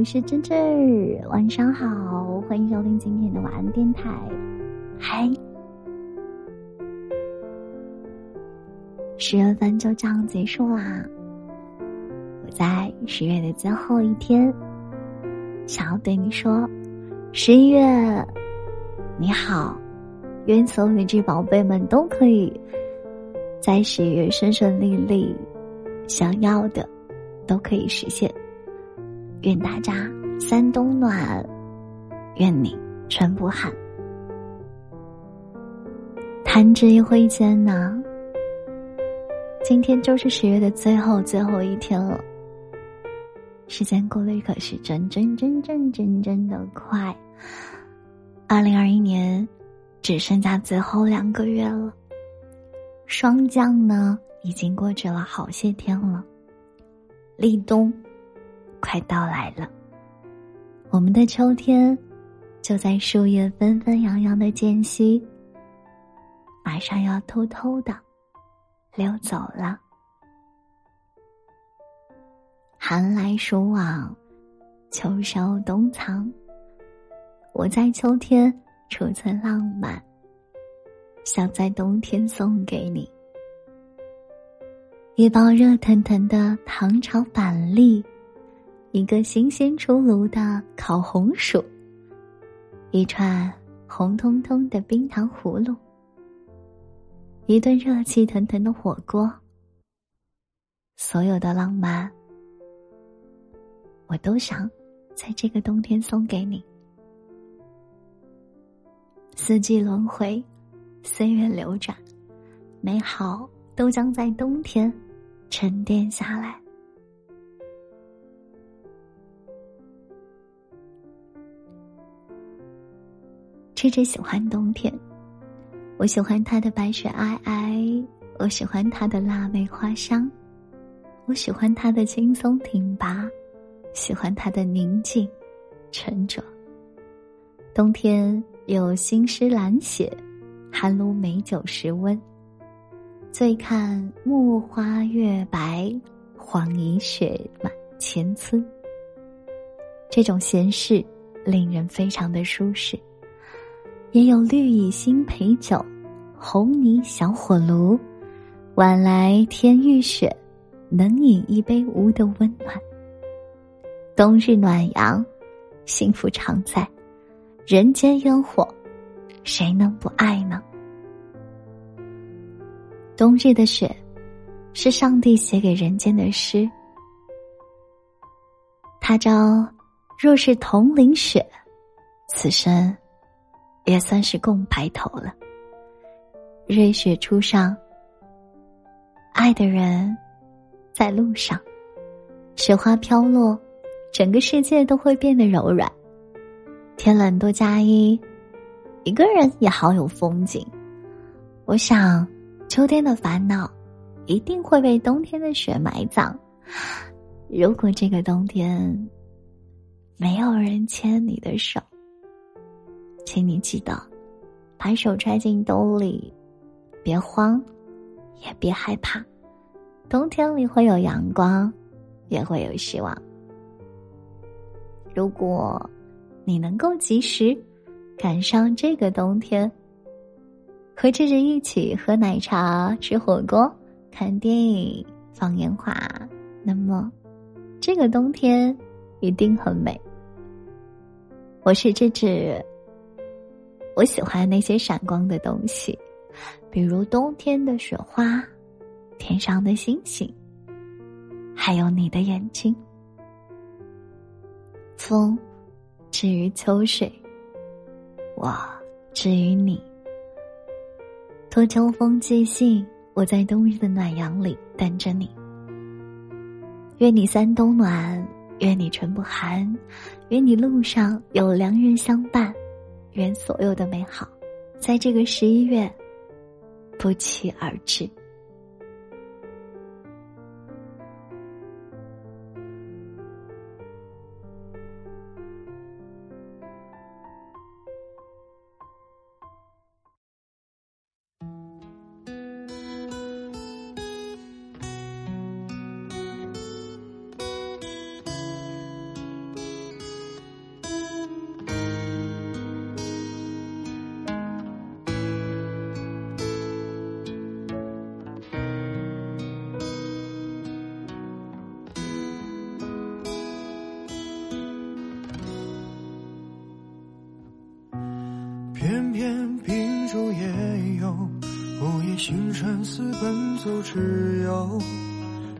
我是芝芝，晚上好，欢迎收听今天的晚安电台。嗨，十月份就这样结束啦。我在十月的最后一天，想要对你说，十一月你好，愿所有的这宝贝们都可以在十一月顺顺利利，想要的都可以实现。愿大家三冬暖，愿你春不寒。弹指一挥间呢，今天就是十月的最后最后一天了。时间过得可是真真真真真真的快，二零二一年只剩下最后两个月了。霜降呢，已经过去了好些天了，立冬。快到来了，我们的秋天就在树叶纷纷扬扬的间隙，马上要偷偷的溜走了。寒来暑往，秋收冬藏，我在秋天储存浪漫，想在冬天送给你一包热腾腾的糖炒板栗。一个新鲜出炉的烤红薯，一串红彤彤的冰糖葫芦，一顿热气腾腾的火锅。所有的浪漫，我都想在这个冬天送给你。四季轮回，岁月流转，美好都将在冬天沉淀下来。痴痴喜欢冬天，我喜欢它的白雪皑皑，我喜欢它的腊梅花香，我喜欢它的轻松挺拔，喜欢它的宁静沉着。冬天有新诗懒写，寒炉美酒时温。醉看木花月白，黄蚁雪满千村。这种闲适，令人非常的舒适。也有绿蚁新醅酒，红泥小火炉，晚来天欲雪，能饮一杯无的温暖。冬日暖阳，幸福常在，人间烟火，谁能不爱呢？冬日的雪，是上帝写给人间的诗。他朝若是同淋雪，此生。也算是共白头了。瑞雪初上，爱的人在路上，雪花飘落，整个世界都会变得柔软。天冷多加衣，一个人也好有风景。我想，秋天的烦恼一定会被冬天的雪埋葬。如果这个冬天没有人牵你的手。请你记得，把手揣进兜里，别慌，也别害怕。冬天里会有阳光，也会有希望。如果你能够及时赶上这个冬天，和志志一起喝奶茶、吃火锅、看电影、放烟花，那么这个冬天一定很美。我是志志。我喜欢那些闪光的东西，比如冬天的雪花，天上的星星，还有你的眼睛。风，至于秋水，我至于你。托秋风寄信，我在冬日的暖阳里等着你。愿你三冬暖，愿你春不寒，愿你路上有良人相伴。愿所有的美好，在这个十一月不期而至。偏偏秉烛夜游，午夜星辰似奔走之友。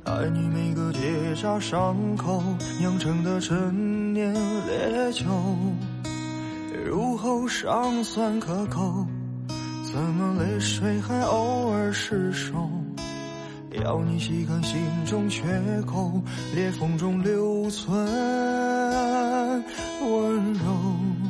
爱你每个结痂伤口酿成的陈年烈酒，入喉尚算可口，怎么泪水还偶尔失手？要你细看心中缺口，裂缝中留存温柔。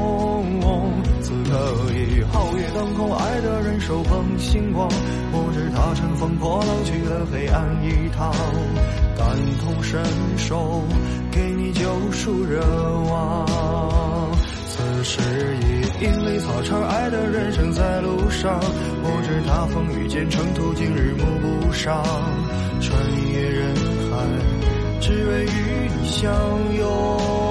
当空，爱的人手捧星光。我知他乘风破浪去了黑暗一趟，感同身受，给你救赎热望。此时已莺飞草长，爱的人正在路上。我知他风雨兼程途，经日暮不赏。穿越人海，只为与你相拥。